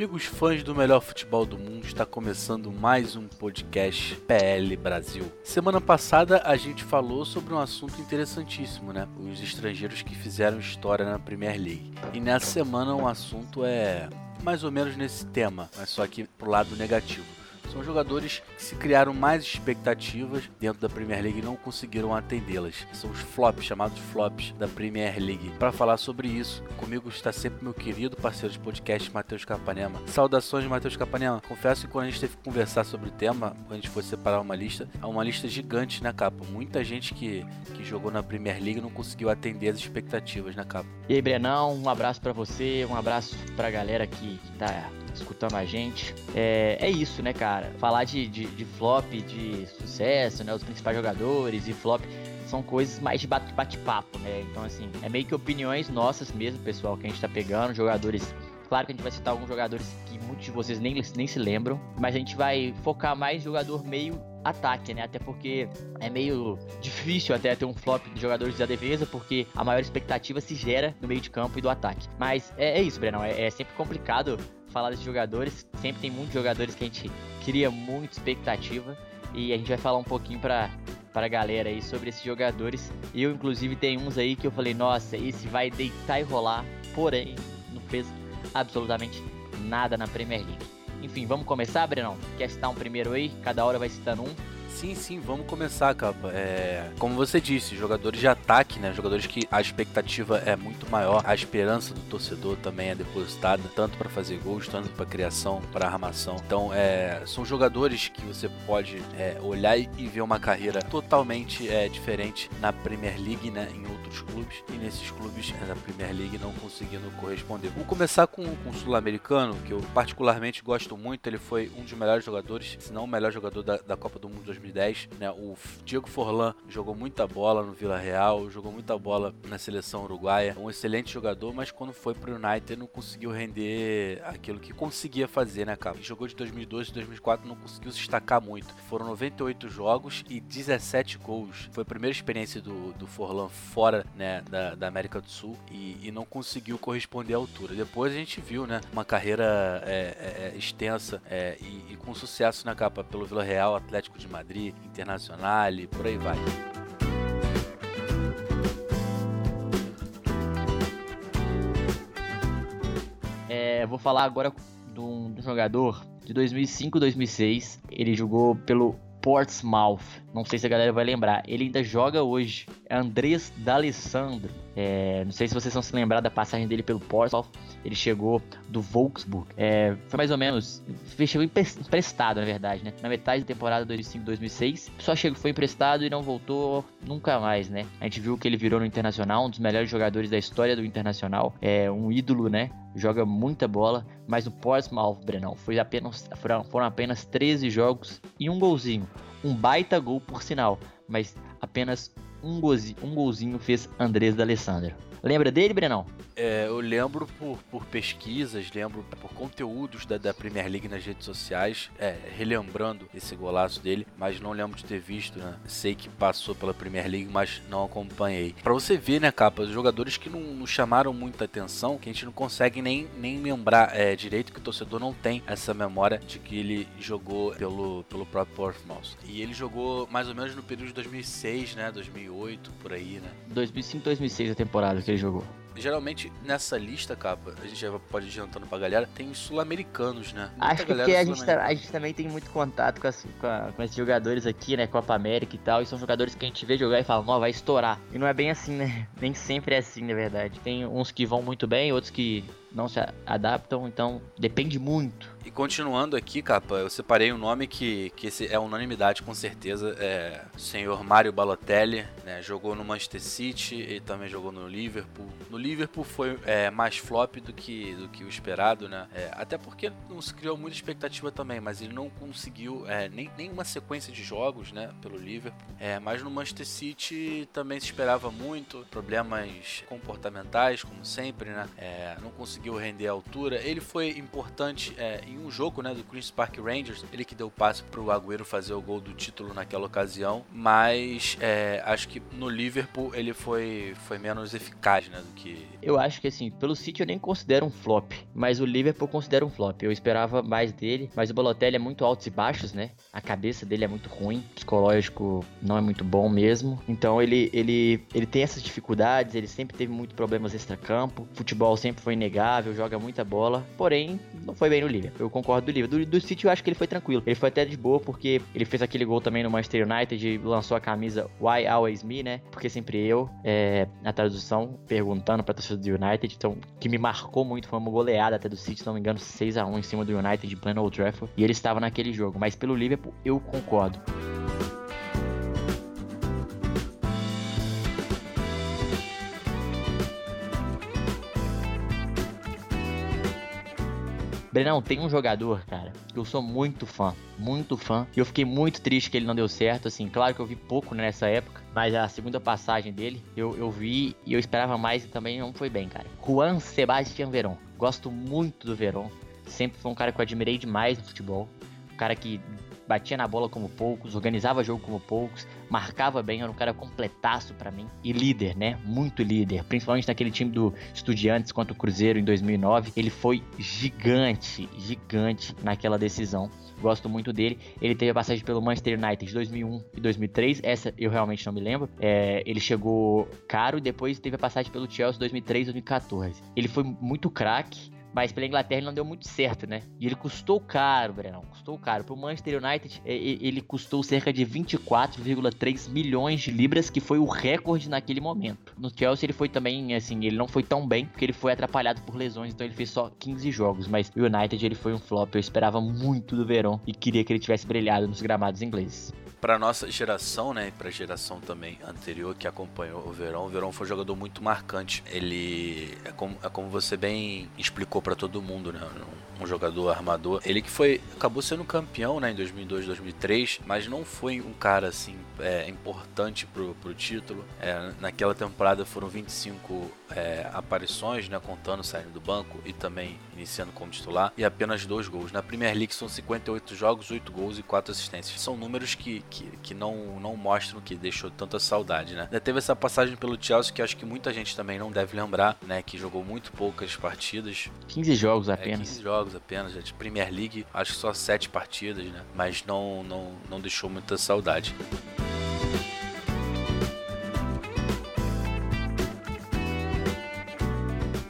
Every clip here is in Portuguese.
Amigos fãs do melhor futebol do mundo, está começando mais um podcast PL Brasil. Semana passada a gente falou sobre um assunto interessantíssimo, né? Os estrangeiros que fizeram história na Premier League. E nessa semana o assunto é mais ou menos nesse tema, mas só que pro lado negativo. São jogadores que se criaram mais expectativas dentro da Premier League e não conseguiram atendê-las. São os flops, chamados flops da Premier League. Para falar sobre isso, comigo está sempre meu querido parceiro de podcast, Matheus Capanema. Saudações, Matheus Capanema. Confesso que quando a gente teve que conversar sobre o tema, quando a gente foi separar uma lista, é uma lista gigante na capa. Muita gente que, que jogou na Premier League não conseguiu atender as expectativas na capa. E aí, Brenão, um abraço pra você, um abraço pra galera que tá escutando a gente. É, é isso, né, cara? Falar de, de, de flop, de sucesso, né? Os principais jogadores e flop são coisas mais de bate- bate-papo, né? Então, assim, é meio que opiniões nossas mesmo, pessoal, que a gente tá pegando, jogadores. Claro que a gente vai citar alguns jogadores que muitos de vocês nem, nem se lembram, mas a gente vai focar mais jogador meio ataque, né? Até porque é meio difícil até ter um flop de jogadores da defesa, porque a maior expectativa se gera no meio de campo e do ataque. Mas é, é isso, Brenão. É, é sempre complicado falar desses jogadores. Sempre tem muitos jogadores que a gente cria muita expectativa. E a gente vai falar um pouquinho pra, pra galera aí sobre esses jogadores. Eu, inclusive, tem uns aí que eu falei, nossa, esse vai deitar e rolar. Porém, não fez absolutamente nada na Premier League. Enfim, vamos começar, Brenão? Quer citar um primeiro aí? Cada hora vai citando um. Sim, sim, vamos começar, capa. É, como você disse, jogadores de ataque, né? Jogadores que a expectativa é muito maior, a esperança do torcedor também é depositada, tanto para fazer gols, tanto para criação, para armação. Então, é, são jogadores que você pode é, olhar e ver uma carreira totalmente é, diferente na Premier League, né? Em outros clubes e nesses clubes é, da Premier League não conseguindo corresponder. Vou começar com, com o sul-americano, que eu particularmente gosto muito. Ele foi um dos melhores jogadores, se não o melhor jogador da, da Copa do Mundo 2010. Né? O Diego Forlan jogou muita bola no Vila Real, jogou muita bola na seleção uruguaia. Um excelente jogador, mas quando foi pro United não conseguiu render aquilo que conseguia fazer, né, cara? Jogou de 2012 e 2004, não conseguiu se destacar muito. Foram 98 jogos e 17 gols. Foi a primeira experiência do, do Forlan fora né, da, da América do Sul e, e não conseguiu corresponder à altura. Depois a gente viu né, uma carreira é, é, é, extensa é, e, e com sucesso na capa pelo Vila Real, Atlético de Madrid, Internacional e por aí vai. É, vou falar agora de um, de um jogador de 2005 2006. Ele jogou pelo Portsmouth. Não sei se a galera vai lembrar. Ele ainda joga hoje. É Andrés D'Alessandro. É, não sei se vocês vão se lembrar da passagem dele pelo Portsmouth. Ele chegou do Volksburg. É, foi mais ou menos. Chegou empre- emprestado, na verdade, né? Na metade da temporada 2005-2006. Só chegou, foi emprestado e não voltou nunca mais, né? A gente viu que ele virou no Internacional, um dos melhores jogadores da história do Internacional. É um ídolo, né? Joga muita bola. Mas no Portsmouth, Brenão, foi apenas, foram apenas 13 jogos e um golzinho. Um baita gol, por sinal. Mas apenas um golzinho, um golzinho fez Andrés D'Alessandro. Lembra dele, Brenão? É, eu lembro por, por pesquisas, lembro por conteúdos da, da Premier League nas redes sociais, é, relembrando esse golaço dele, mas não lembro de ter visto, né? Sei que passou pela Premier League, mas não acompanhei. Pra você ver, né, capa, os jogadores que não, não chamaram muita atenção, que a gente não consegue nem, nem lembrar é, direito, que o torcedor não tem essa memória de que ele jogou pelo, pelo próprio Portsmouth. E ele jogou mais ou menos no período de 2006, né? 2008, por aí, né? 2005, 2006 a temporada que ele jogou. Geralmente nessa lista, capa, a gente já pode ir adiantando pra galera, tem os sul-americanos, né? Muita Acho que galera porque a gente, tá- a gente também tem muito contato com, as- com a- com esses jogadores aqui, né? Copa América e tal. E são jogadores que a gente vê jogar e fala, não, vai estourar. E não é bem assim, né? Nem sempre é assim, na verdade. Tem uns que vão muito bem, outros que não se adaptam, então depende muito e continuando aqui, capa, eu separei um nome que, que é unanimidade com certeza. É o senhor Mário Balotelli, né? Jogou no Manchester City e também jogou no Liverpool. No Liverpool foi é, mais flop do que, do que o esperado, né? É, até porque não se criou muita expectativa também, mas ele não conseguiu é, nem, nem uma sequência de jogos, né? Pelo Liverpool. É, mas no Manchester City também se esperava muito. Problemas comportamentais, como sempre, né? É, não conseguiu render a altura. Ele foi importante é, em um jogo, né, do Queen's Park Rangers, ele que deu o passe pro Agüero fazer o gol do título naquela ocasião, mas é, acho que no Liverpool ele foi, foi menos eficaz, né, do que... Eu acho que assim, pelo City eu nem considero um flop, mas o Liverpool eu considero um flop. Eu esperava mais dele, mas o Balotelli é muito altos e baixos, né? A cabeça dele é muito ruim, psicológico não é muito bom mesmo. Então ele ele ele tem essas dificuldades, ele sempre teve muitos problemas extra-campo, futebol sempre foi inegável, joga muita bola, porém não foi bem no Liverpool eu concordo do livro. Do, do City eu acho que ele foi tranquilo. Ele foi até de boa porque ele fez aquele gol também no Manchester United lançou a camisa Why Always Me, né? Porque sempre eu, é, na tradução, perguntando pra torcida do United. Então, que me marcou muito foi uma goleada até do City, se não me engano, 6 a 1 em cima do United de pleno Old Trafford. E ele estava naquele jogo. Mas pelo Liverpool, eu concordo. Brenão, tem um jogador, cara, que eu sou muito fã, muito fã. E eu fiquei muito triste que ele não deu certo, assim. Claro que eu vi pouco nessa época, mas a segunda passagem dele eu, eu vi e eu esperava mais e também não foi bem, cara. Juan Sebastián Verón. Gosto muito do Verón. Sempre foi um cara que eu admirei demais no futebol. Um cara que batia na bola como poucos, organizava jogo como poucos, marcava bem, era um cara completaço para mim. E líder, né? Muito líder. Principalmente naquele time do Estudiantes contra o Cruzeiro em 2009. Ele foi gigante, gigante naquela decisão. Gosto muito dele. Ele teve a passagem pelo Manchester United de 2001 e 2003. Essa eu realmente não me lembro. É, ele chegou caro e depois teve a passagem pelo Chelsea 2003 e 2014. Ele foi muito craque mas pela Inglaterra não deu muito certo, né? E ele custou caro, Brenão. Custou caro. Pro Manchester United, ele custou cerca de 24,3 milhões de libras, que foi o recorde naquele momento. No Chelsea ele foi também, assim, ele não foi tão bem, porque ele foi atrapalhado por lesões, então ele fez só 15 jogos. Mas o United ele foi um flop. Eu esperava muito do Verón e queria que ele tivesse brilhado nos gramados ingleses para nossa geração, né, para a geração também anterior que acompanhou o Verão, o Verão foi um jogador muito marcante. Ele é como, é como você bem explicou para todo mundo, né, um jogador armador. Ele que foi acabou sendo campeão, né, em 2002, 2003, mas não foi um cara assim é, importante pro, pro título. É, naquela temporada foram 25 é, aparições, né, contando saindo do banco e também iniciando como titular e apenas dois gols. Na Premier League são 58 jogos, 8 gols e 4 assistências. São números que, que, que não, não mostram que deixou tanta saudade, né? Já teve essa passagem pelo Chelsea que acho que muita gente também não deve lembrar, né, que jogou muito poucas partidas. 15 jogos é, apenas. 15 jogos jogos apenas, de Premier League, acho que só sete partidas, né? Mas não, não, não deixou muita saudade.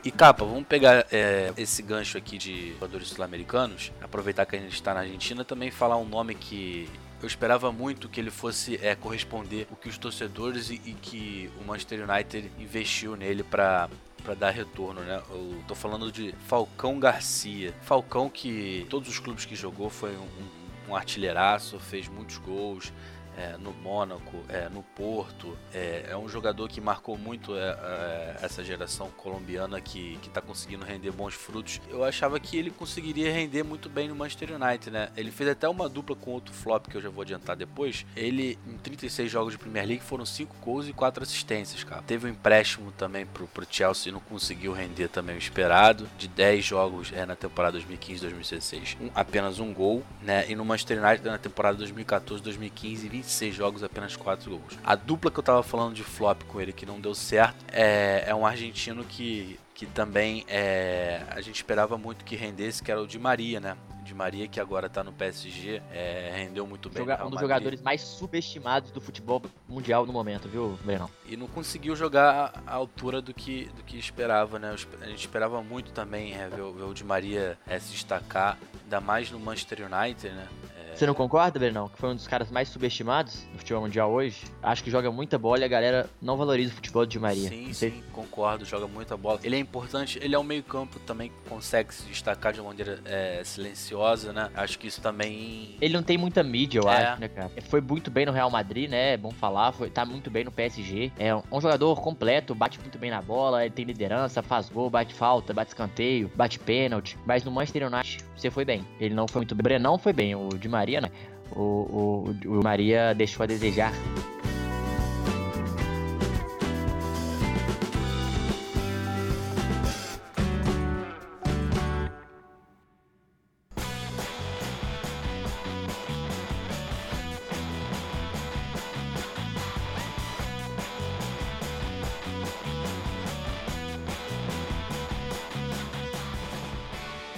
E capa, vamos pegar é, esse gancho aqui de jogadores sul-americanos, aproveitar que a gente está na Argentina, também falar um nome que eu esperava muito que ele fosse é, corresponder o que os torcedores e, e que o Manchester United investiu nele para para dar retorno, né? Eu tô falando de Falcão Garcia. Falcão que todos os clubes que jogou foi um, um, artilheiraço, fez muitos gols, é, no Mônaco, é, no Porto. É, é, um jogador que marcou muito é, é, essa geração colombiana que está conseguindo render bons frutos. Eu achava que ele conseguiria render muito bem no Manchester United, né? Ele fez até uma dupla com outro flop que eu já vou adiantar depois. Ele, em 36 jogos de Premier League, foram 5 gols e 4 assistências, cara. Teve um empréstimo também pro, pro Chelsea e não conseguiu render também o esperado. De 10 jogos é, na temporada 2015-2016, um, apenas um gol, né? E no Manchester United na temporada 2014-2015, 25 26 jogos, apenas 4 gols. A dupla que eu tava falando de flop com ele que não deu certo é, é um argentino que, que também é, a gente esperava muito que rendesse, que era o Di Maria, né? De Maria, que agora tá no PSG, é, rendeu muito bem. Joga, um dos jogadores mais subestimados do futebol mundial no momento, viu, Breno? E não conseguiu jogar a altura do que, do que esperava, né? A gente esperava muito também é, ver, ver o Di Maria é, se destacar, ainda mais no Manchester United, né? Você não concorda, Brenão? Que foi um dos caras mais subestimados no futebol mundial hoje? Acho que joga muita bola e a galera não valoriza o futebol de Maria. Sim, sim, concordo, joga muita bola. Ele é importante, ele é um meio campo também que consegue se destacar de uma maneira é, silenciosa, né? Acho que isso também... Ele não tem muita mídia, eu É. acho, né, cara? Foi muito bem no Real Madrid, né? É bom falar. Foi, tá muito bem no PSG. É um, jogador completo, bate muito bem na bola, ele tem liderança, faz gol, bate falta, bate escanteio, bate pênalti. Mas no Manchester United, você foi bem. Ele não foi muito bem. O Brenão foi bem, o Di Maria, né? O, o, o Maria deixou a desejar.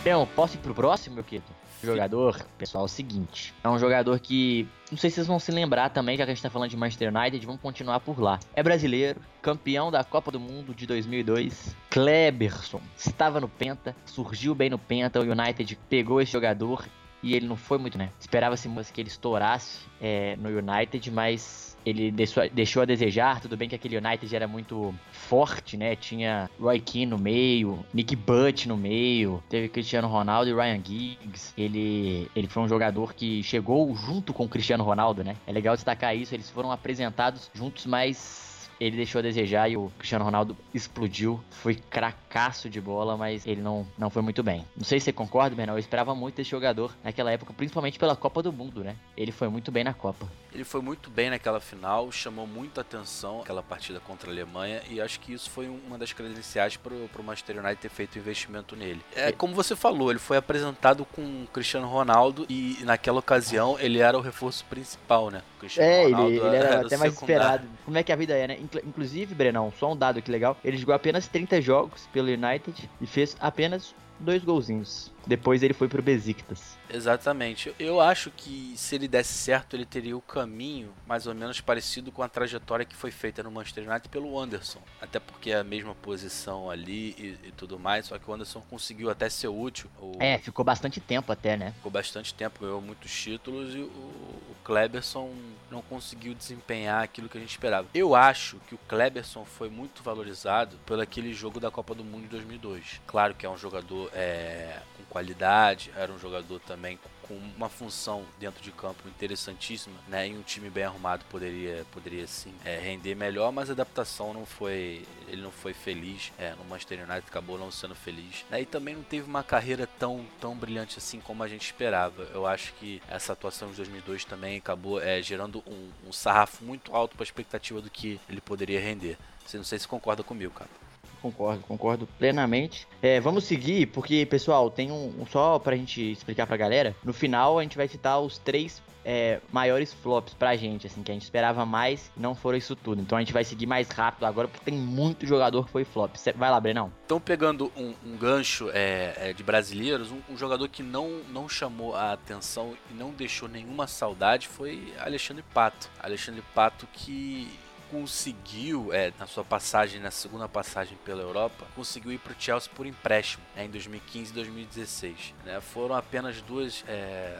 Então, posso ir pro próximo, meu querido? Jogador, pessoal, é o seguinte. É um jogador que. Não sei se vocês vão se lembrar também, já que a gente tá falando de Manchester United, vamos continuar por lá. É brasileiro, campeão da Copa do Mundo de 2002. Kleberson estava no Penta, surgiu bem no Penta. O United pegou esse jogador e ele não foi muito, né? Esperava-se que ele estourasse é, no United, mas ele deixou, deixou a desejar. Tudo bem que aquele United era muito forte, né? Tinha Roy Keane no meio, Nick Butt no meio, teve Cristiano Ronaldo e Ryan Giggs. Ele, ele foi um jogador que chegou junto com o Cristiano Ronaldo, né? É legal destacar isso, eles foram apresentados juntos, mas ele deixou a desejar e o Cristiano Ronaldo explodiu. Foi cracaço de bola, mas ele não, não foi muito bem. Não sei se você concorda, Bernal. Eu esperava muito desse jogador naquela época, principalmente pela Copa do Mundo, né? Ele foi muito bem na Copa. Ele foi muito bem naquela final, chamou muita atenção aquela partida contra a Alemanha e acho que isso foi uma das credenciais para o Manchester United ter feito investimento nele. É como você falou, ele foi apresentado com o Cristiano Ronaldo e naquela ocasião ele era o reforço principal, né? Cristiano É, ele, Ronaldo ele era, o até mais secundário. esperado. Como é que a vida é, né? Inclu- Inclusive, Brenão, só um dado aqui legal. Ele jogou apenas 30 jogos pelo United e fez apenas dois golzinhos. Depois ele foi pro Besiktas. Exatamente. Eu acho que se ele desse certo, ele teria o caminho mais ou menos parecido com a trajetória que foi feita no Manchester United pelo Anderson. Até porque é a mesma posição ali e, e tudo mais, só que o Anderson conseguiu até ser útil. O, É, ficou bastante tempo até, né? Ficou bastante tempo, ganhou muitos títulos e o, o Kleberson não conseguiu desempenhar aquilo que a gente esperava. Eu acho que o Kleberson foi muito valorizado pelo aquele jogo da Copa do Mundo de 2002. Claro que é um jogador é, com qualidade, era um jogador também com uma função dentro de campo interessantíssima, né? E um time bem arrumado poderia, poderia sim é, render melhor, mas a adaptação não foi, ele não foi feliz. É, no Manchester United acabou não sendo feliz. Né? E também não teve uma carreira tão, tão brilhante assim como a gente esperava. Eu acho que essa atuação de 2002 também acabou é, gerando um, um sarrafo muito alto para a expectativa do que ele poderia render. Você não sei se concorda comigo, cara. Concordo, concordo plenamente. É, vamos seguir, porque, pessoal, tem um, um só pra gente explicar pra galera. No final, a gente vai citar os três é, maiores flops pra gente, assim, que a gente esperava mais não foram isso tudo. Então a gente vai seguir mais rápido agora, porque tem muito jogador que foi flop. Cê- Vai lá, Brenão. Então, pegando um, um gancho é, é, de brasileiros, um, um jogador que não, não chamou a atenção e não deixou nenhuma saudade foi Alexandre Pato. Alexandre Pato que conseguiu, é, na sua passagem, na segunda passagem pela Europa, conseguiu ir para o Chelsea por empréstimo né, em 2015 e 2016. né. Foram apenas duas. é,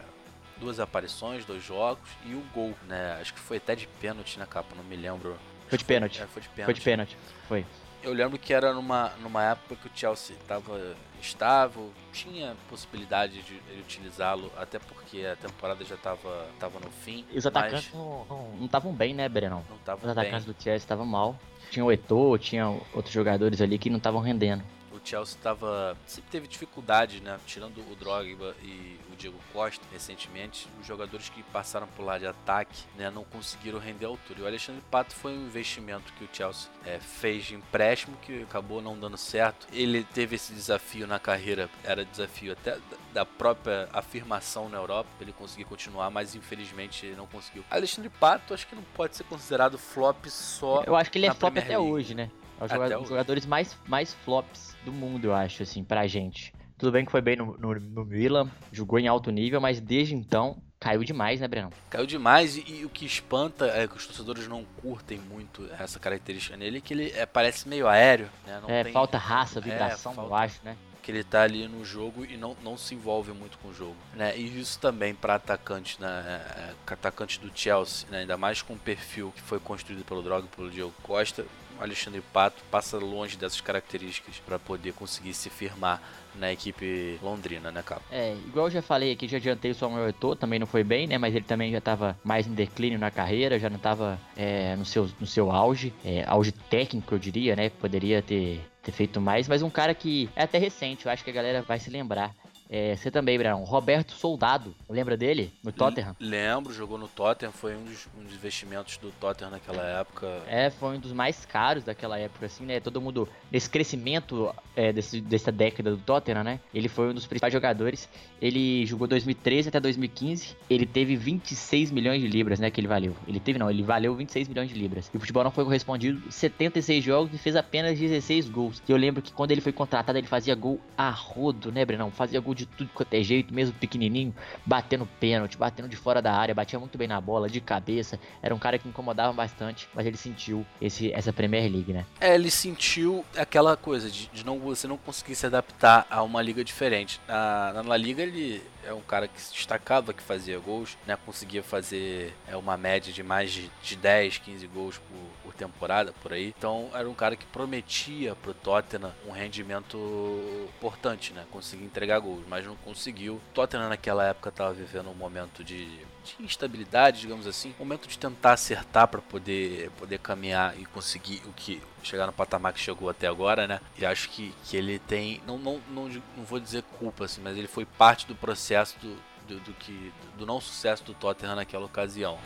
Duas aparições, dois jogos e o gol, né? Acho que foi até de pênalti na capa, não me lembro. Foi de pênalti. É, foi de pênalti. Foi de pênalti. Foi. Eu lembro que era numa, numa época que o Chelsea estava estável, tinha possibilidade de utilizá-lo, até porque a temporada já estava tava no fim. E os atacantes não não- estavam bem, né, Brenão? mas não Os estavam atacantes bem. do Chelsea estavam mal. Tinha o Eto'o, tinha outros jogadores ali que não estavam rendendo. Chelsea estava sempre teve dificuldades, né? Tirando o Drogba e o Diego Costa recentemente, os jogadores que passaram por lá de ataque, né, não conseguiram render a altura. E o Alexandre Pato foi um investimento que o Chelsea é, fez de empréstimo que acabou não dando certo. Ele teve esse desafio na carreira, era desafio até da- própria afirmação na Europa, ele conseguir continuar, mas infelizmente ele não conseguiu. Alexandre Pato acho que não pode ser considerado flop só Eu acho que ele é flop Premier até League. hoje, né? É jogador- dos jogadores mais, mais flops do mundo, eu acho, assim, pra gente. Tudo bem que foi bem no, no, no Milan, jogou em alto nível, mas desde então caiu demais, né, Breno? Caiu demais e, e o que espanta é que os torcedores não curtem muito essa característica nele, que ele é, parece meio aéreo, né? Não é, tem- falta raça, é, vibração, eu falta- acho, né? que ele tá ali no jogo e não, não se envolve muito com o jogo, né? E isso também para atacante, né? É, atacante do Chelsea, né? ainda mais com o perfil que foi construído pelo Droga, pelo Diego Costa, Alexandre Pato passa longe dessas características para poder conseguir se firmar na equipe londrina, né, cara? É, igual eu já falei aqui, já adiantei o Samuel Eto'o, também não foi bem, né, mas ele também já estava mais em declínio na carreira, já não estava é, no, seu, no seu auge, é, auge técnico, eu diria, né, poderia ter, ter feito mais, mas um cara que é até recente, eu acho que a galera vai se lembrar. É, você também, Brão. Roberto Soldado, lembra dele? No Tottenham? Lembro, jogou no Tottenham, foi um dos, um dos investimentos do Tottenham naquela época. É, foi um dos mais caros daquela época, assim, né? Todo mundo, nesse crescimento é, desse, dessa década do Tottenham, né? Ele foi um dos principais jogadores. Ele jogou 2013 até 2015. Ele teve 26 milhões de libras, né? Que ele valeu. Ele teve, não, ele valeu 26 milhões de libras. E o futebol não foi correspondido 76 jogos e fez apenas 16 gols. E eu lembro que quando ele foi contratado, ele fazia gol a rodo, né, Brenão? Fazia gol de tudo quanto é jeito, mesmo pequenininho, batendo pênalti, batendo de fora da área, batia muito bem na bola, de cabeça. Era um cara que incomodava bastante, mas ele sentiu esse, essa Premier League, né? É, ele sentiu aquela coisa de, de não você não conseguir se adaptar a uma liga diferente. Na, na La Liga ele é um cara que se destacava, que fazia gols, né? Conseguia fazer é, uma média de mais de, de 10, 15 gols por, por, temporada, por aí. Então era um cara que prometia pro Tottenham um rendimento importante, né? Conseguir entregar gols, mas não conseguiu. O Tottenham naquela época estava vivendo um momento de, de, instabilidade, digamos assim, um momento de tentar acertar para poder, poder caminhar e conseguir o que chegar no patamar que chegou até agora, né? E acho que, que ele tem, não, não, não, não vou dizer culpa, assim, mas ele foi parte do processo do, do, do que, do não sucesso do Tottenham naquela ocasião.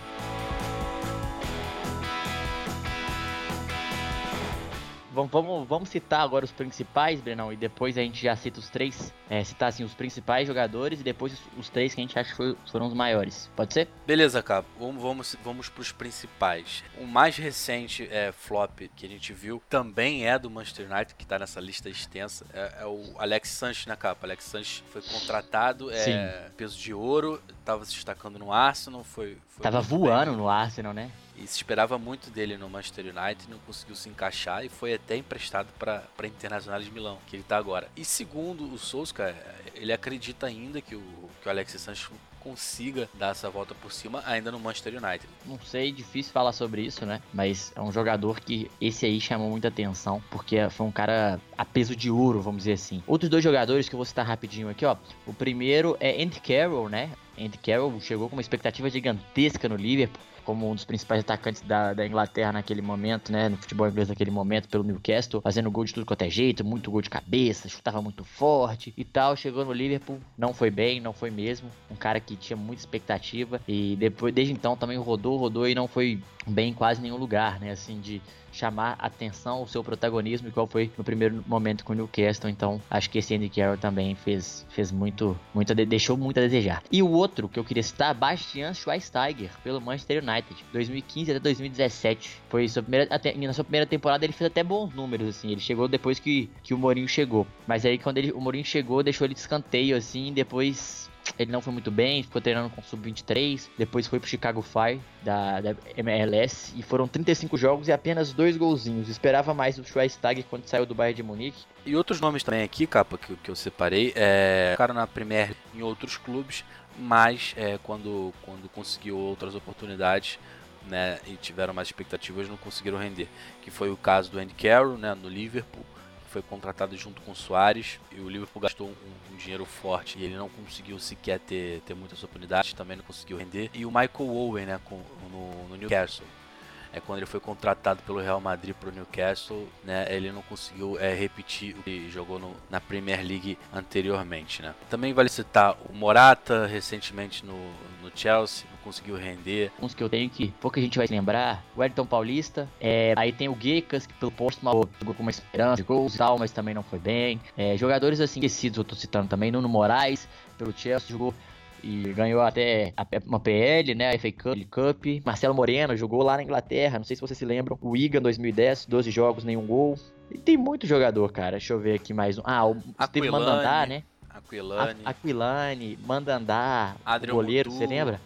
Vamos, vamos, vamos citar agora os principais, Brenão, e depois a gente já cita os três. É, citar assim, os principais jogadores e depois os, os três que a gente acha que foi, foram os maiores. Pode ser? Beleza, cara. Vamos, vamos, vamos para os principais. O mais recente é, flop que a gente viu também é do Manchester United, que está nessa lista extensa. É, é, o Alex Sanches na capa. Alex Sanches foi contratado, é, peso de ouro, estava se destacando no Arsenal, foi. foi tava voando bem. no Arsenal, né? E se esperava muito dele no Manchester United, não conseguiu se encaixar e foi até emprestado para a Internacional de Milão, que ele está agora. E segundo o Souska, ele acredita ainda que o, que o Alexis Sanches consiga dar essa volta por cima ainda no Manchester United. Não sei, difícil falar sobre isso, né? Mas é um jogador que esse aí chamou muita atenção, porque foi um cara a peso de ouro, vamos dizer assim. Outros dois jogadores que eu vou citar rapidinho aqui, ó. O primeiro é Andy Carroll, né? Andy Carroll chegou com uma expectativa gigantesca no Liverpool como um dos principais atacantes da, da Inglaterra naquele momento, né? No futebol inglês naquele momento, pelo Newcastle, fazendo gol de tudo quanto é jeito, muito gol de cabeça, chutava muito forte e tal. Chegou no Liverpool, não foi bem, não foi mesmo. Um cara que tinha muita expectativa e depois, desde então, também rodou, rodou e não foi bem em quase nenhum lugar, né? Assim, de chamar atenção, o seu protagonismo, igual foi no primeiro momento com o Newcastle. Então, acho que esse Andy Carroll também fez, fez muito, muito, deixou muito a desejar. E o outro que eu queria citar, Bastian Schweinsteiger, pelo Manchester United, 2015 até 2017. Foi sua primeira, até, na sua primeira temporada ele fez até bons números, assim. Ele chegou depois que, que o Mourinho chegou. Mas aí quando ele, o Mourinho chegou, deixou ele de escanteio, assim, depois ele não foi muito bem, ficou treinando com o Sub-23, depois foi pro Chicago Fire da, da, MLS e foram 35 jogos e apenas dois golzinhos. Esperava mais do Schweinsteiger quando saiu do Bayern de Munique. E outros nomes também aqui, capa, que, que eu separei, é, ficaram na Premier em outros clubes, mas é, quando, quando conseguiu outras oportunidades, né, e tiveram mais expectativas, não conseguiram render. Que foi o caso do Andy Carroll, né, no Liverpool, foi contratado junto com o Soares e o Liverpool gastou um, um, dinheiro forte e ele não conseguiu sequer ter, ter muitas oportunidades, também não conseguiu render. E o Michael Owen, né, com, no, no Newcastle, é quando ele foi contratado pelo Real Madrid para o Newcastle, né, ele não conseguiu é, repetir o que jogou no, na Premier League anteriormente, né. Também vale citar o Morata recentemente no, no Chelsea, conseguiu render. Uns que eu tenho que pouca gente vai lembrar, o Elton Paulista, é, aí tem o Gekas, que pelo Portsmouth jogou com uma esperança gols e tal, mas também não foi bem. É, jogadores assim esquecidos eu tô citando também, Nuno Moraes, pelo Chelsea, jogou e ganhou até uma PL, né, a FA Cup, Marcelo Moreno jogou lá na Inglaterra, não sei se vocês se lembram, o Iga 2010, 12 jogos, nenhum gol. E tem muito jogador, cara. Deixa eu ver aqui mais um. Ah, o Steve Mandandá, né? Aquilane. Aquilane, Mandandá, o goleiro, você lembra?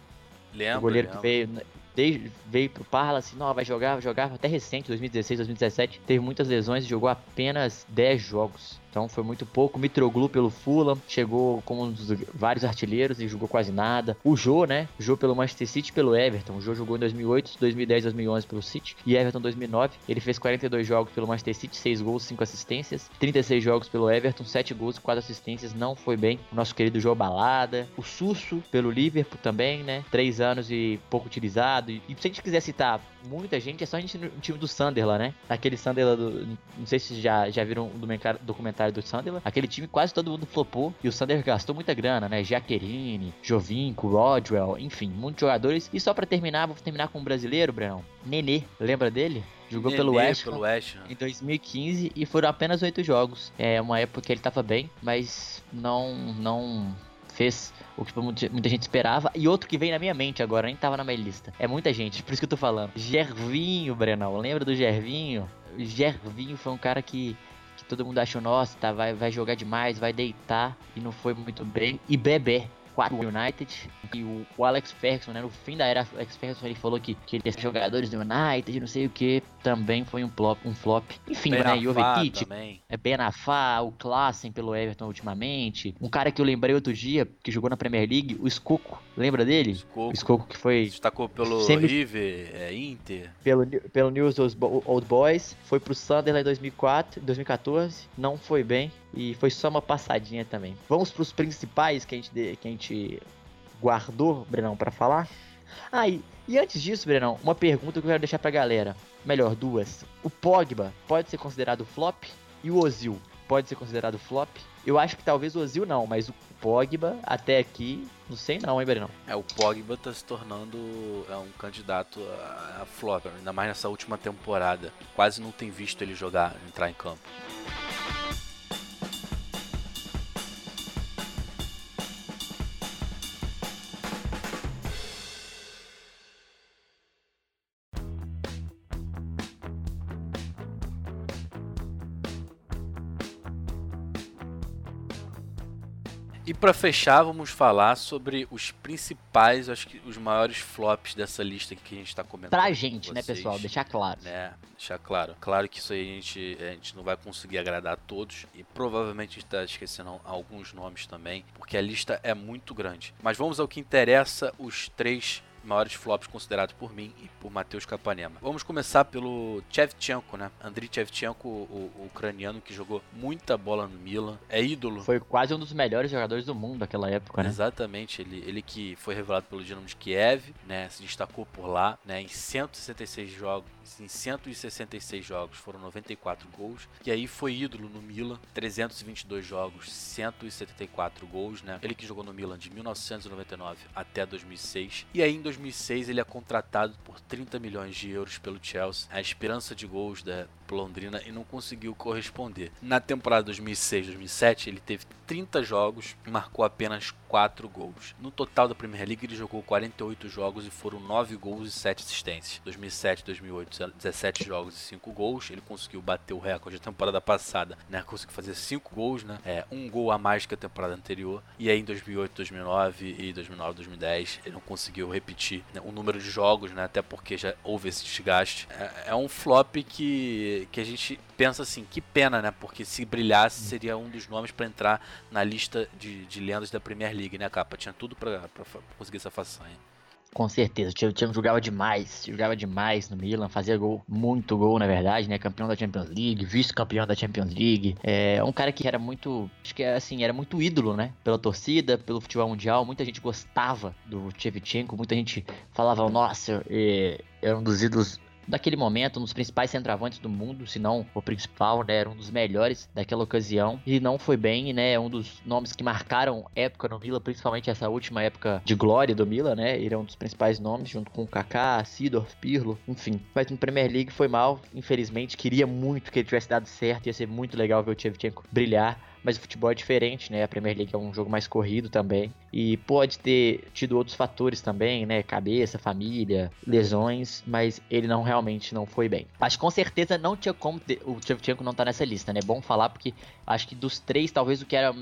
Lembro, o goleiro lembro. que veio, desde, veio pro Parla assim, não, vai jogar, vai jogar, até recente, 2016, 2017, teve muitas lesões e jogou apenas 10 jogos. Então foi muito pouco. Mitroglou pelo Fulham, chegou como um dos vários artilheiros e jogou quase nada. O Jô, né? Jô pelo Manchester City pelo Everton. O Jô jogou em 2008, 2010, 2011 pelo City e Everton 2009. Ele fez 42 jogos pelo Manchester City, 6 gols, 5 assistências. 36 jogos pelo Everton, 7 gols, 4 assistências. Não foi bem. O nosso querido Jô Balada. O Susso pelo Liverpool também, né? 3 anos e pouco utilizado. E, se a gente quiser citar muita gente, é só a gente no time do Sunderland, né? Aquele Sunderland do. Não sei se já, já viram o documentário do Sunderland. Aquele time quase todo mundo flopou. E o Sunderland gastou muita grana, né? Jaqueline, Jovinco, Rodwell, enfim, muitos jogadores. E só para terminar, vou terminar com um brasileiro, Brão. Nenê, lembra dele? Jogou Nenê, pelo West, pelo West em 2015 e foram apenas oito jogos. É uma época que ele tava bem, mas não não fez o que muita gente esperava. E outro que vem na minha mente agora, nem tava na minha lista. É muita gente, por isso que eu tô falando. Gervinho, Brenão. Lembra do Gervinho? Gervinho foi um cara que, que todo mundo achou, nossa, tá, vai, vai jogar demais, vai deitar. E não foi muito bem. E Bebê, 4 United. E o, o, Alex Ferguson, né? No fim da era Alex Ferguson, ele falou que, que ele jogadores do United, não sei o que. Também foi um flop. Um flop. Enfim, ben né? Jovetic. É Benafá, o Klassen pelo Everton ultimamente. Um cara que eu lembrei outro dia, que jogou na Premier League, o Skoko. Lembra dele? Skoko. O que foi... Destacou pelo Semi... River, é, Inter. Pelo, pelo News Old Boys. Foi pro Sunderland em 2004, 2014. Não foi bem e foi só uma passadinha também. Vamos para os principais que a gente, que a gente guardou, Brenão, para falar. Ah, e, e, antes disso, Brenão, uma pergunta que eu quero deixar pra galera. Melhor, duas. O Pogba pode ser considerado flop e o Ozil pode ser considerado flop? Eu acho que talvez o Ozil não, mas o Pogba até aqui, não sei não, hein, Brenão? É, o Pogba tá se tornando é um candidato a, a flop, ainda mais nessa última temporada. Quase não tem visto ele jogar, entrar em campo. Para fechar, vamos falar sobre os principais, acho que os maiores flops dessa lista que a gente está comentando. Pra gente, né, pessoal? Deixar claro. Né? Deixar claro. Claro que isso aí a gente, a gente não vai conseguir agradar a todos e provavelmente a gente está esquecendo alguns nomes também, porque a lista é muito grande. Mas vamos ao que interessa, os três maiores flops considerados por mim e por Matheus Capanema. Vamos começar pelo Chevchenko, né? Andriy Chevchenko, o, o, ucraniano que jogou muita bola no Milan, é ídolo. Foi quase um dos melhores jogadores do mundo naquela época, né? Exatamente, ele, ele que foi revelado pelo Dinamo de Kiev, né? Se destacou por lá, né? Em 166 jogos, em 166 jogos foram 94 gols, e aí foi ídolo no Milan, 322 jogos, 174 gols, né? Ele que jogou no Milan de 1999 até 2006, e aí em 2006 ele é contratado por 30 milhões de euros pelo Chelsea, a esperança de gols da Londrina e não conseguiu corresponder. Na temporada 2006-2007 ele teve 30 jogos e marcou apenas 4 gols. No total da Premier League ele jogou 48 jogos e foram 9 gols e 7 assistências. 2007-2008 17 jogos e 5 gols. Ele conseguiu bater o recorde da temporada passada, né? Conseguiu fazer 5 gols, né? É, um gol a mais que a temporada anterior. E aí em 2008, 2009 e 2009, 2010 ele não conseguiu repetir né, o número de jogos, né? Até porque já houve esse desgaste. É, é um flop que, que a gente pensa assim, que pena, né? Porque se brilhasse seria um dos nomes para entrar na lista de, de lendas da Premier League, né, capa? Tinha tudo para conseguir essa façanha. Com certeza, o Thiago jogava demais, jogava demais no Milan, fazia gol, muito gol na verdade, né? Campeão da Champions League, vice-campeão da Champions League. É um cara que era muito, acho que assim, era muito ídolo, né? Pela torcida, pelo futebol mundial, muita gente gostava do Shevchenko, muita gente falava, nossa, é, é um dos ídolos daquele momento, um dos principais centroavantes do mundo, se não o principal, né? Era um dos melhores daquela ocasião. E não foi bem, né? É um dos nomes que marcaram época no Milan, principalmente essa última época de glória do Milan, né? Ele é um dos principais nomes, junto com o Kaká, Sidorf, Pirlo, enfim. Mas no Premier League foi mal, infelizmente. Queria muito que ele tivesse dado certo, ia ser muito legal ver o Shevchenko brilhar mas o futebol é diferente, né? A Premier League é um jogo mais corrido também. E pode ter tido outros fatores também, né? Cabeça, família, lesões, mas ele não realmente não foi bem. Mas com certeza não tinha como ter, o Shevchenko não tá nessa lista, né? Bom falar porque acho que dos três, talvez o que era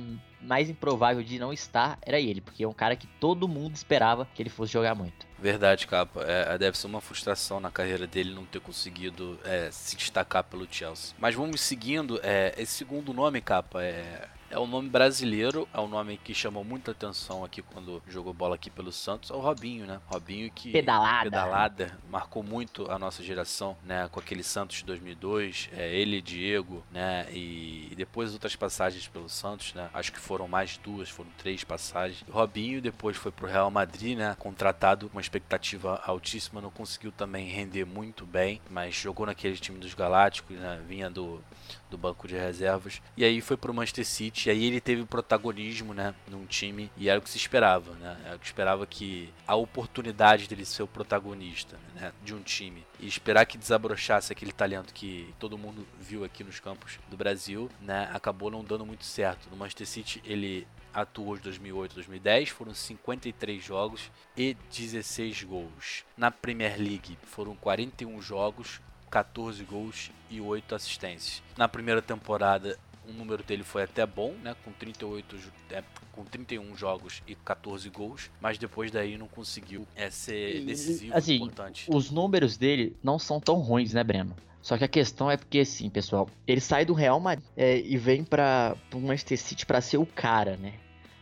mais improvável de não estar era ele, porque é um cara que todo mundo esperava que ele fosse jogar muito. Verdade, capa. É, deve ser uma frustração na carreira dele não ter conseguido é, se destacar pelo Chelsea. Mas vamos seguindo. É, esse segundo nome, capa, é é o nome brasileiro, é o nome que chamou muita atenção aqui quando jogou bola aqui pelo Santos, é o Robinho, né? Robinho que pedalada, pedalada marcou muito a nossa geração, né? Com aquele Santos de 2002, é, ele, Diego, né? E, e depois outras passagens pelo Santos, né? Acho que foram mais duas, foram três passagens. O Robinho depois foi pro Real Madrid, né? Contratado com uma expectativa altíssima, não conseguiu também render muito bem, mas jogou naquele time dos Galácticos, né? Vinha do do banco de reservas. E aí foi pro Manchester City. E aí ele teve protagonismo, né? Num time. E era o que se esperava, né? Era o que esperava que a oportunidade dele ser o protagonista né, de um time. E esperar que desabrochasse aquele talento que todo mundo viu aqui nos campos do Brasil, né? Acabou não dando muito certo. No Manchester City ele atuou de 2008 a 2010, foram 53 jogos e 16 gols. Na Premier League foram 41 jogos, 14 gols e 8 assistências. Na primeira temporada, o número dele foi até bom, né, com 38 é, com 31 jogos e 14 gols, mas depois daí não conseguiu é, ser decisivo, assim, importante. Os números dele não são tão ruins, né, Breno? Só que a questão é porque, assim, pessoal, ele sai do Real Madrid é, e vem para o Manchester City para ser o cara, né?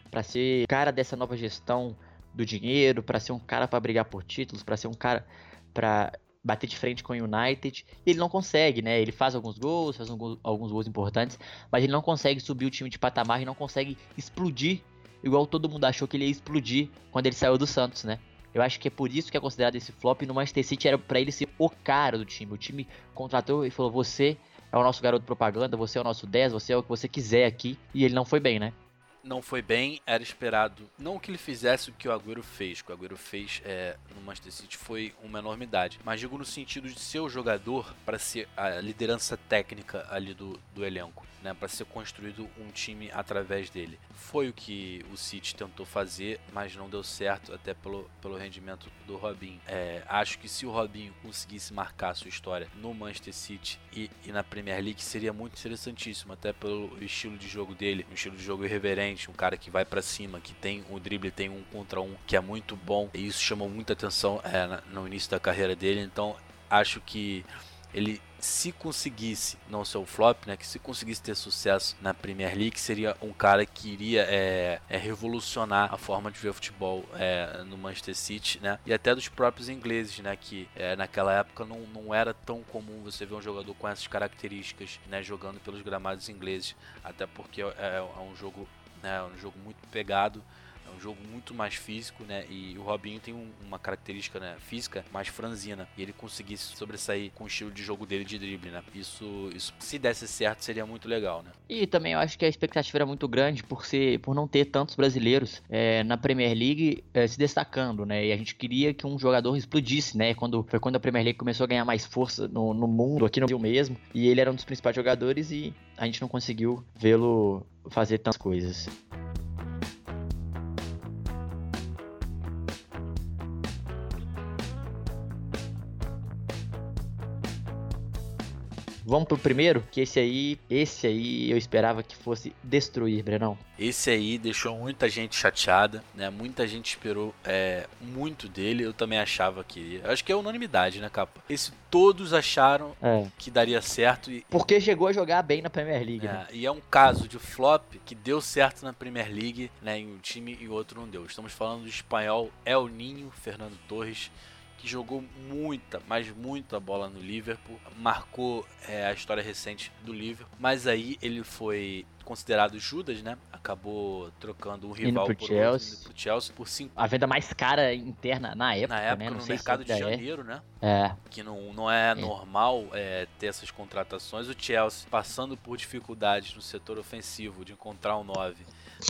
Para ser o cara dessa nova gestão do dinheiro, para ser um cara para brigar por títulos, para ser um cara para bater de frente com o United. Ele não consegue, né? Ele faz alguns gols, faz alguns gols importantes, mas ele não consegue subir o time de patamar e não consegue explodir igual todo mundo achou que ele ia explodir quando ele saiu do Santos, né? Eu acho que é por isso que é considerado esse flop. No Manchester City era para ele ser o cara do time. O time contratou e falou: Você é o nosso garoto propaganda, você é o nosso 10, você é o que você quiser aqui. E ele não foi bem, né? Não foi bem, era esperado não que ele fizesse o que o Agüero fez, o que o Agüero fez é, no Manchester City foi uma enormidade, mas digo no sentido de ser o jogador para ser a liderança técnica ali do, do elenco né, para ser construído um time através dele. Foi o que o City tentou fazer, mas não deu certo, até pelo, pelo rendimento do Robinho. É, acho que se o Robinho conseguisse marcar sua história no Manchester City e, e, na Premier League, seria muito interessantíssimo, até pelo estilo de jogo dele, um estilo de jogo irreverente, um cara que vai para cima, que tem o drible, tem um contra um, que é muito bom, e isso chamou muita atenção é, no início da carreira dele, então acho que ele se conseguisse não ser o flop, né, que se conseguisse ter sucesso na Premier League, seria um cara que iria é, é revolucionar a forma de ver futebol é, no Manchester City, né, e até dos próprios ingleses, né, que é, naquela época não, não era tão comum você ver um jogador com essas características, né, jogando pelos gramados ingleses, até porque é, é um jogo, né, um jogo muito pegado, é um jogo muito mais físico, né? E o Robinho tem um, uma característica né, física mais franzina. E ele conseguisse sobressair com o estilo de jogo dele de drible, né? Isso, isso se desse certo, seria muito legal, né? E também eu acho que a expectativa era muito grande por ser, por não ter tantos brasileiros é, na Premier League é, se destacando, né? E a gente queria que um jogador explodisse, né? Quando foi quando a Premier League começou a ganhar mais força no, no mundo, aqui no Brasil mesmo. E ele era um dos principais jogadores e a gente não conseguiu vê-lo fazer tantas coisas. Vamos pro primeiro, que esse aí, esse aí eu esperava que fosse destruir, Brenão. Esse aí deixou muita gente chateada, né? Muita gente esperou é, muito dele. Eu também achava que. Acho que é unanimidade, né, capa? Esse todos acharam é. que daria certo. E... Porque chegou a jogar bem na Premier League. É, né? E é um caso de flop que deu certo na Premier League, né? Em um time e outro não deu. Estamos falando do espanhol El Ninho Fernando Torres que jogou muita, mas muita bola no Liverpool, marcou é, a história recente do Liverpool, mas aí ele foi considerado Judas, né? Acabou trocando um rival por Chelsea. outro, pro Chelsea por cinco. A venda mais cara interna na época, na época né? No mercado de é. janeiro, é. né? É. Que não, não é, é. normal é, ter essas contratações. O Chelsea passando por dificuldades no setor ofensivo de encontrar um 9,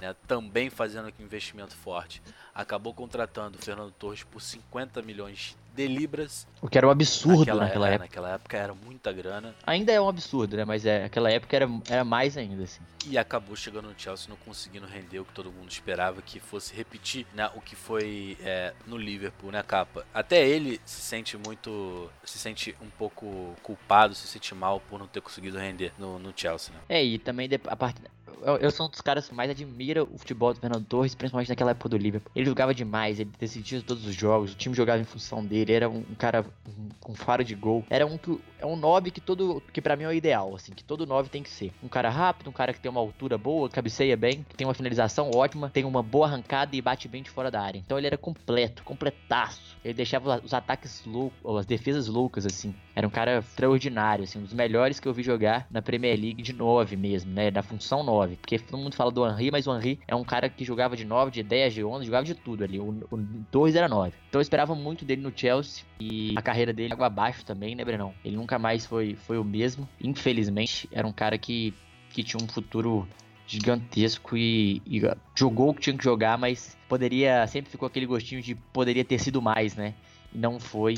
né? Também fazendo aqui um investimento forte acabou contratando o Fernando Torres por 50 milhões de libras. O que era um absurdo naquela, naquela é, época. Naquela época era muita grana. Ainda é um absurdo, né? Mas é, aquela época era, era mais ainda, assim. E acabou chegando no Chelsea não conseguindo render o que todo mundo esperava que fosse repetir né, o que foi é, no Liverpool, né, capa? Até ele se sente muito. se sente um pouco culpado, se sente mal por não ter conseguido render no, no Chelsea, né? É, e também a parte. Eu, eu sou um dos caras que mais admira o futebol do Fernando Torres, principalmente naquela época do Liverpool. Ele jogava demais, ele decidia todos os jogos, o time jogava em função dele, era um, um cara um- com faro de gol. Era um que é um 9 que todo que para mim é o ideal, assim, que todo 9 tem que ser. Um cara rápido, um cara que tem uma altura boa, cabeceia bem, que tem uma finalização ótima, tem uma boa arrancada e bate bem de fora da área. Então ele era completo, completaço. Ele deixava os ataques loucos, as defesas loucas assim. Era um cara extraordinário, assim, um dos melhores que eu vi jogar na Premier League de 9 mesmo, né, da função 9, porque todo mundo fala do Henry, mas o Henry é um cara que jogava de 9, de 10, de 11, jogava de tudo ali. O, o Torres era 9. Então eu esperava muito dele no Chelsea e a carreira dele água abaixo também, né, Brenão? Ele nunca mais foi, foi o mesmo. Infelizmente, era um cara que, que tinha um futuro gigantesco e, e jogou o que tinha que jogar, mas poderia. Sempre ficou aquele gostinho de poderia ter sido mais, né? E não foi,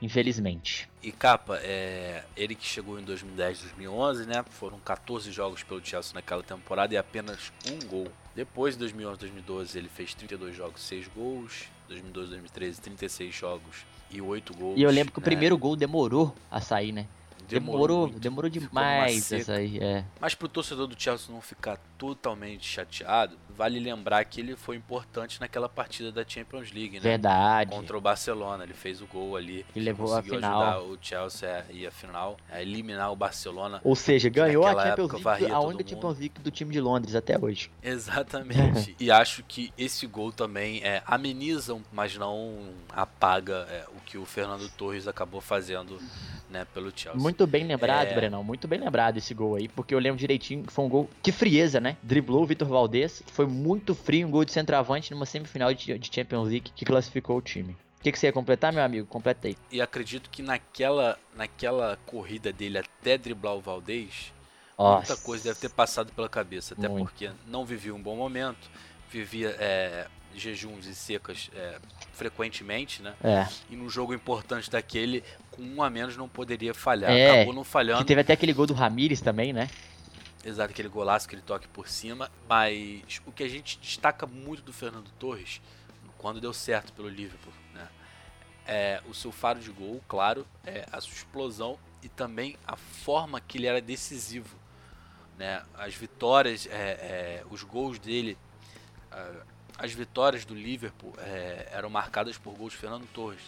infelizmente. E capa, é, ele que chegou em 2010, 2011, né? Foram 14 jogos pelo Chelsea naquela temporada e apenas um gol. Depois, em 2011, 2012, ele fez 32 jogos, 6 gols. 2012, 2013, 36 jogos e 8 gols. E eu lembro que o né? primeiro gol demorou a sair, né? Demorou, demorou Ficou demais numa a sair, é. Mas pro torcedor do Chelsea não ficar totalmente chateado, vale lembrar que ele foi importante naquela partida da Champions League, né? Verdade. Contra o Barcelona, ele fez o gol ali. E levou a final. ajudar o Chelsea a ir à final, a eliminar o Barcelona. Ou seja, ganhou a Champions época League, a única. Champions League do time de Londres até hoje. Exatamente. e acho que esse gol também é, ameniza, mas não apaga é, o que o Fernando Torres acabou fazendo né, pelo Chelsea. Muito bem lembrado, É. Brenão. Muito bem lembrado esse gol aí, porque eu lembro direitinho que foi um gol. Que frieza, né? Driblou o Vitor Valdez. Foi muito frio, um gol de centroavante numa semifinal de, de Champions League que classificou o time. O que, que você ia completar, meu amigo? Completei. E acredito que naquela, naquela corrida dele até driblar o Valdez, Nossa. muita coisa deve ter passado pela cabeça. Até Muito. porque não vivia um bom momento, vivia é, jejuns e secas é, frequentemente, né? É. E num jogo importante daquele, com um a menos não poderia falhar. É, Acabou não falhando. Que teve até aquele gol do Ramires também, né? Exato, aquele golaço, aquele toque por cima. Mas o que a gente destaca muito do Fernando Torres, quando deu certo pelo Liverpool, né? É o seu faro de gol, claro, é a sua explosão e também a forma que ele era decisivo. Né? As vitórias, é, é, os gols dele, as vitórias do Liverpool é, eram marcadas por gols de Fernando Torres.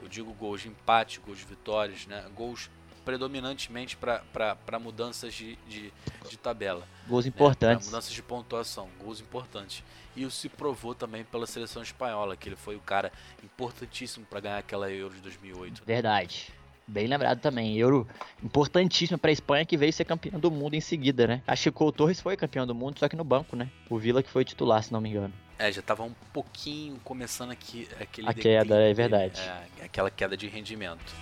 Eu digo gols de empate, gols de vitórias, né? gols predominantemente para mudanças de, de, de tabela Gols né, importantes. pra mudanças de pontuação, gols importantes. E isso se provou também pela seleção espanhola, que ele foi o cara importantíssimo para ganhar aquela Euro de 2008. Verdade. Bem lembrado também. Euro importantíssimo pra Espanha que veio ser campeão do mundo em seguida, né? Acho que o Cole Torres foi campeão do mundo, só que no banco, né? O Vila que foi titular, se não me engano. É, já tava um pouquinho começando aqui aquele A declínio queda, é verdade. é, aquela queda de rendimento.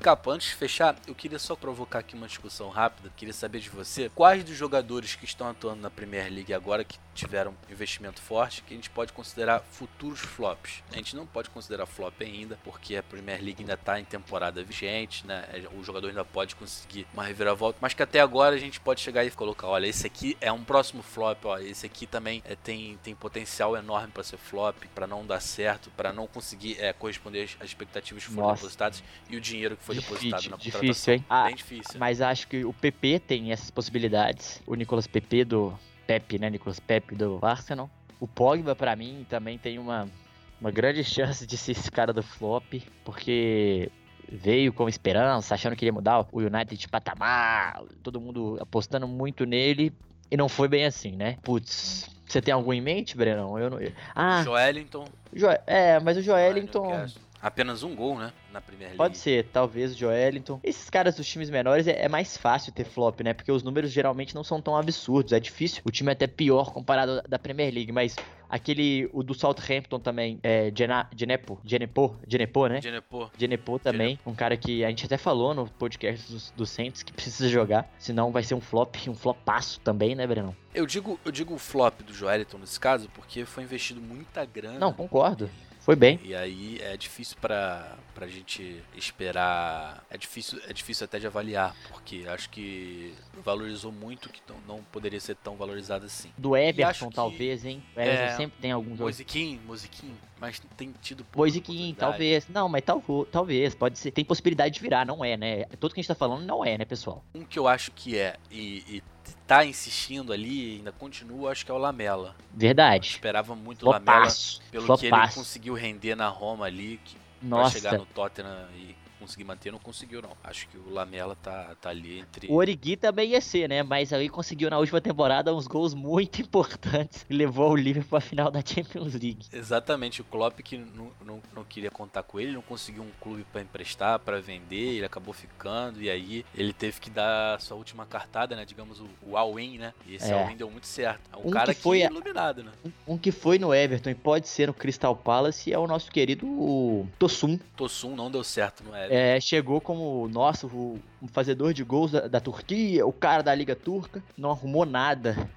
Capa, antes de fechar, eu queria só provocar aqui uma discussão rápida. Queria saber de você quais dos jogadores que estão atuando na Premier League agora que tiveram investimento forte que a gente pode considerar futuros flops. A gente não pode considerar flop ainda, porque a Premier League ainda está em temporada vigente, né? O jogador ainda pode conseguir uma reviravolta, mas que até agora a gente pode chegar e colocar, olha, esse aqui é um próximo flop, ó, esse aqui também é, tem, tem potencial enorme para ser flop, para não dar certo, para não conseguir é, corresponder às, às expectativas que foram Nossa. depositadas e o dinheiro que foi Difícil, depositado na contratação. difícil, hein? Ah, Bem difícil. Mas acho que o PP tem essas possibilidades. O Nicolas PP do Pepe, né? Nicolas Pepe do Arsenal. O Pogba, pra mim, também tem uma, uma grande chance de ser esse cara do flop, porque veio com esperança, achando que ia mudar o United de patamar, todo mundo apostando muito nele, e não foi bem assim, né? Putz, você tem algum em mente, Brenão? Eu não... Ah, Joelinton, Jo- é, mas o em Joelinton... Apenas um gol, né? Na League. Pode ser, talvez o Joelinton. Esses caras dos times menores é, é, mais fácil ter flop, né? Porque os números geralmente não são tão absurdos. É difícil. O time é até pior comparado da Premier League, mas aquele, o do Southampton também, é Genepo, Genepo, Genepo, né? Genepo. Genepo também, Genepo. um cara que a gente até falou no podcast do, do Saints que precisa jogar, senão vai ser um flop, um flopaço também, né, Brenão? Eu digo, eu digo o flop do Joelinton nesse caso porque foi investido muita grana. Não, concordo. Foi bem. E aí é difícil pra, pra gente esperar. É difícil, é difícil até de avaliar, porque acho que valorizou muito que não, não poderia ser tão valorizado assim. Do Everton, talvez, hein? O Everton é, sempre tem alguns Mosiquim, Mosiquim, mas tem tido Mosiquim, talvez. Não, mas tal, talvez, pode ser. Tem possibilidade de virar, não é, né? Tudo que a gente tá falando não é, né, pessoal? Um que eu acho que é, e, e tá insistindo ali, ainda continua, acho que é o Lamela. Verdade. Eu esperava muito o Lamela pelo Flopaço. que ele conseguiu render na Roma ali, que Nossa. chegar no Tottenham e conseguir manter, não conseguiu não. Acho que o Lamela tá, tá ali entre. O Origui também ia ser, né? Mas aí conseguiu na última temporada uns gols muito importantes e levou o Liverpool pra final da Champions League. Exatamente, o Klopp que não, não, não queria contar com ele, não conseguiu um clube para emprestar, para vender, ele acabou ficando e aí ele teve que dar sua última cartada, né? Digamos o, o all-in, né? E esse é. all-in deu muito certo. É um, um cara que foi que iluminado, né? Um, um, que foi no Everton e pode ser no Crystal Palace é o nosso querido Tossum. Tossum não deu certo no Everton. É, chegou como, nossa, o, fazedor de gols da, da, Turquia, o cara da Liga Turca, não arrumou nada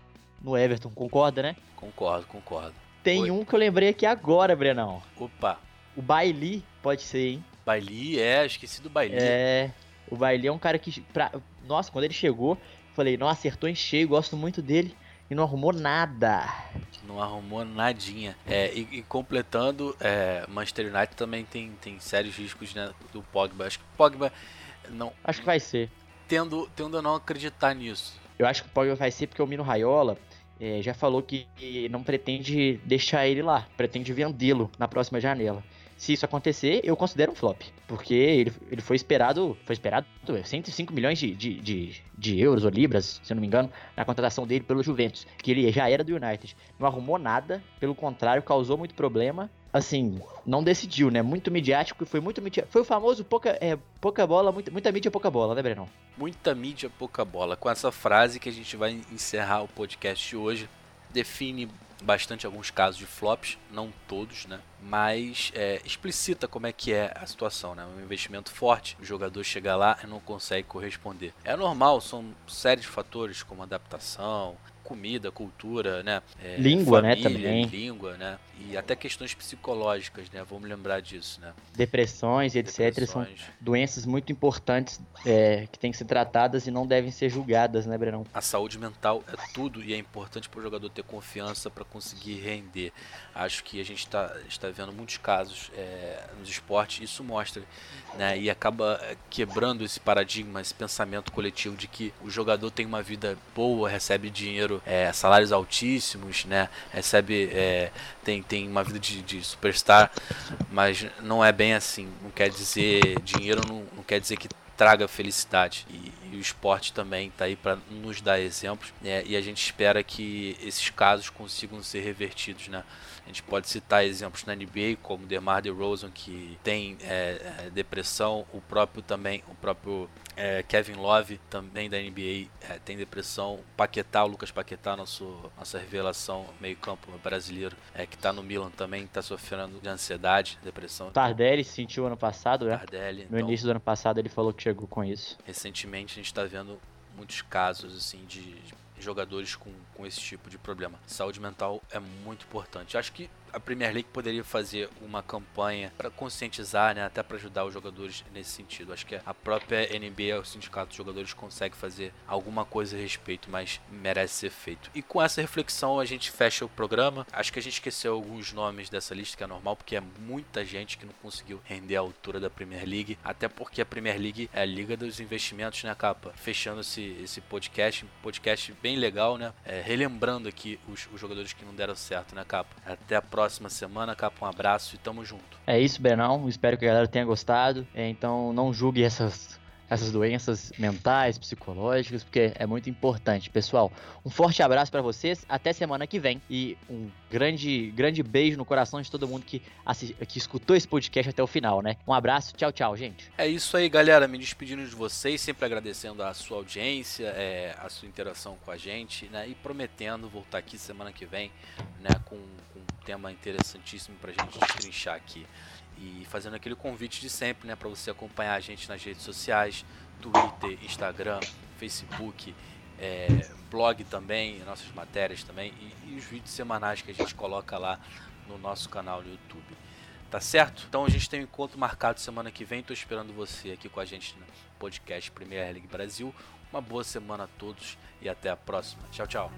no Everton, concorda, né? Concordo, concordo. Tem Oi. um que eu lembrei aqui agora, Brenão. Opa. O Bailey, pode ser, hein? Bailey, é, esqueci do Bailey. É, o Bailey é um cara que, pra, nossa, quando ele chegou, falei, nossa, acertou em cheio, gosto muito dele e não arrumou nada. Não arrumou nadinha. É, e, e, completando, é, Manchester United também tem, tem sérios riscos né, do Pogba. Acho que o Pogba não. Acho que vai ser. Tendo, tendo a não acreditar nisso. Eu acho que o Pogba vai ser porque o Mino Raiola é, já falou que não pretende deixar ele lá, pretende vendê-lo na próxima janela se isso acontecer, eu considero um flop. Porque ele, ele foi esperado, foi esperado 105 milhões de, de, de, de, euros ou libras, se eu não me engano, na contratação dele pelo Juventus, que ele já era do United. Não arrumou nada, pelo contrário, causou muito problema. Assim, não decidiu, né? Muito midiático, foi muito midiático. Foi o famoso pouca, é, pouca bola, muita, muita mídia, pouca bola, né, Brenão? Muita mídia, pouca bola. Com essa frase que a gente vai encerrar o podcast de hoje, define bastante alguns casos de flops, não todos, né? Mas é, explicita como é que é a situação, né? Um investimento forte, o jogador chega lá e não consegue corresponder. É normal, são séries de fatores como adaptação, comida, cultura, né? É, língua, né, família, né, também. Língua, né? E até questões psicológicas, né? Vamos lembrar disso, né? Depressões, etc. Depressões. São doenças muito importantes é, que têm que ser tratadas e não devem ser julgadas, né, Brenão? A saúde mental é tudo e é importante para o jogador ter confiança para conseguir render. Acho que a gente tá, está vendo muitos casos é, nos esportes, isso mostra, né? E acaba quebrando esse paradigma, esse pensamento coletivo de que o jogador tem uma vida boa, recebe dinheiro, é, salários altíssimos, né? Recebe, é, tem tem uma vida de, de superstar, mas não é bem assim. Não quer dizer dinheiro, não, não quer dizer que traga felicidade. E, e, o esporte também está aí para nos dar exemplos. Né? E a gente espera que esses casos consigam ser revertidos. Né? A gente pode citar exemplos na NBA, como DeMar DeRozan, que tem é, é, depressão, o próprio também, o próprio é, Kevin Love, também da NBA, é, tem depressão. Paquetá, o Lucas Paquetá, nosso, nossa revelação meio-campo brasileiro, é, que está no Milan também, está sofrendo de ansiedade, depressão. Tardelli sentiu ano passado, né? Tardelli. No então, início do ano passado ele falou que chegou com isso. Recentemente a gente está vendo muitos casos assim de, de jogadores com, com esse tipo de problema. Saúde mental é muito importante. Acho que a Premier League poderia fazer uma campanha para conscientizar, né, até para ajudar os jogadores nesse sentido. Acho que a própria NBA, o sindicato de jogadores, consegue fazer alguma coisa a respeito, mas merece ser feito. E com essa reflexão a gente fecha o programa. Acho que a gente esqueceu alguns nomes dessa lista, que é normal, porque é muita gente que não conseguiu render a altura da Premier League, até porque a Premier League é a liga dos investimentos, né, capa? Fechando esse, esse podcast, podcast bem legal, né? É, relembrando aqui os, os jogadores que não deram certo, né, capa? Até a próxima próxima semana, Capa. Um abraço e tamo junto. É isso, Benão. Espero que a galera tenha gostado. É, então não julgue essas essas doenças mentais, psicológicas, porque é muito importante. Pessoal, um forte abraço para vocês, até semana que vem e um grande, grande beijo no coração de todo mundo que, assist... que escutou esse podcast até o final, né? Um abraço, tchau, tchau, gente. É isso aí, galera. Me despedindo de vocês, sempre agradecendo a sua audiência, é, a sua interação com a gente, né? E prometendo voltar aqui semana que vem, né? Com, tema interessantíssimo pra gente destrinchar aqui. E fazendo aquele convite de sempre, né? Pra você acompanhar a gente nas redes sociais, Twitter, Instagram, Facebook, é, blog também, nossas matérias também e, e os vídeos semanais que a gente coloca lá no nosso canal no YouTube. Tá certo? Então a gente tem um encontro marcado semana que vem. Tô esperando você aqui com a gente no podcast Premier League Brasil. Uma boa semana a todos e até a próxima. Tchau, tchau.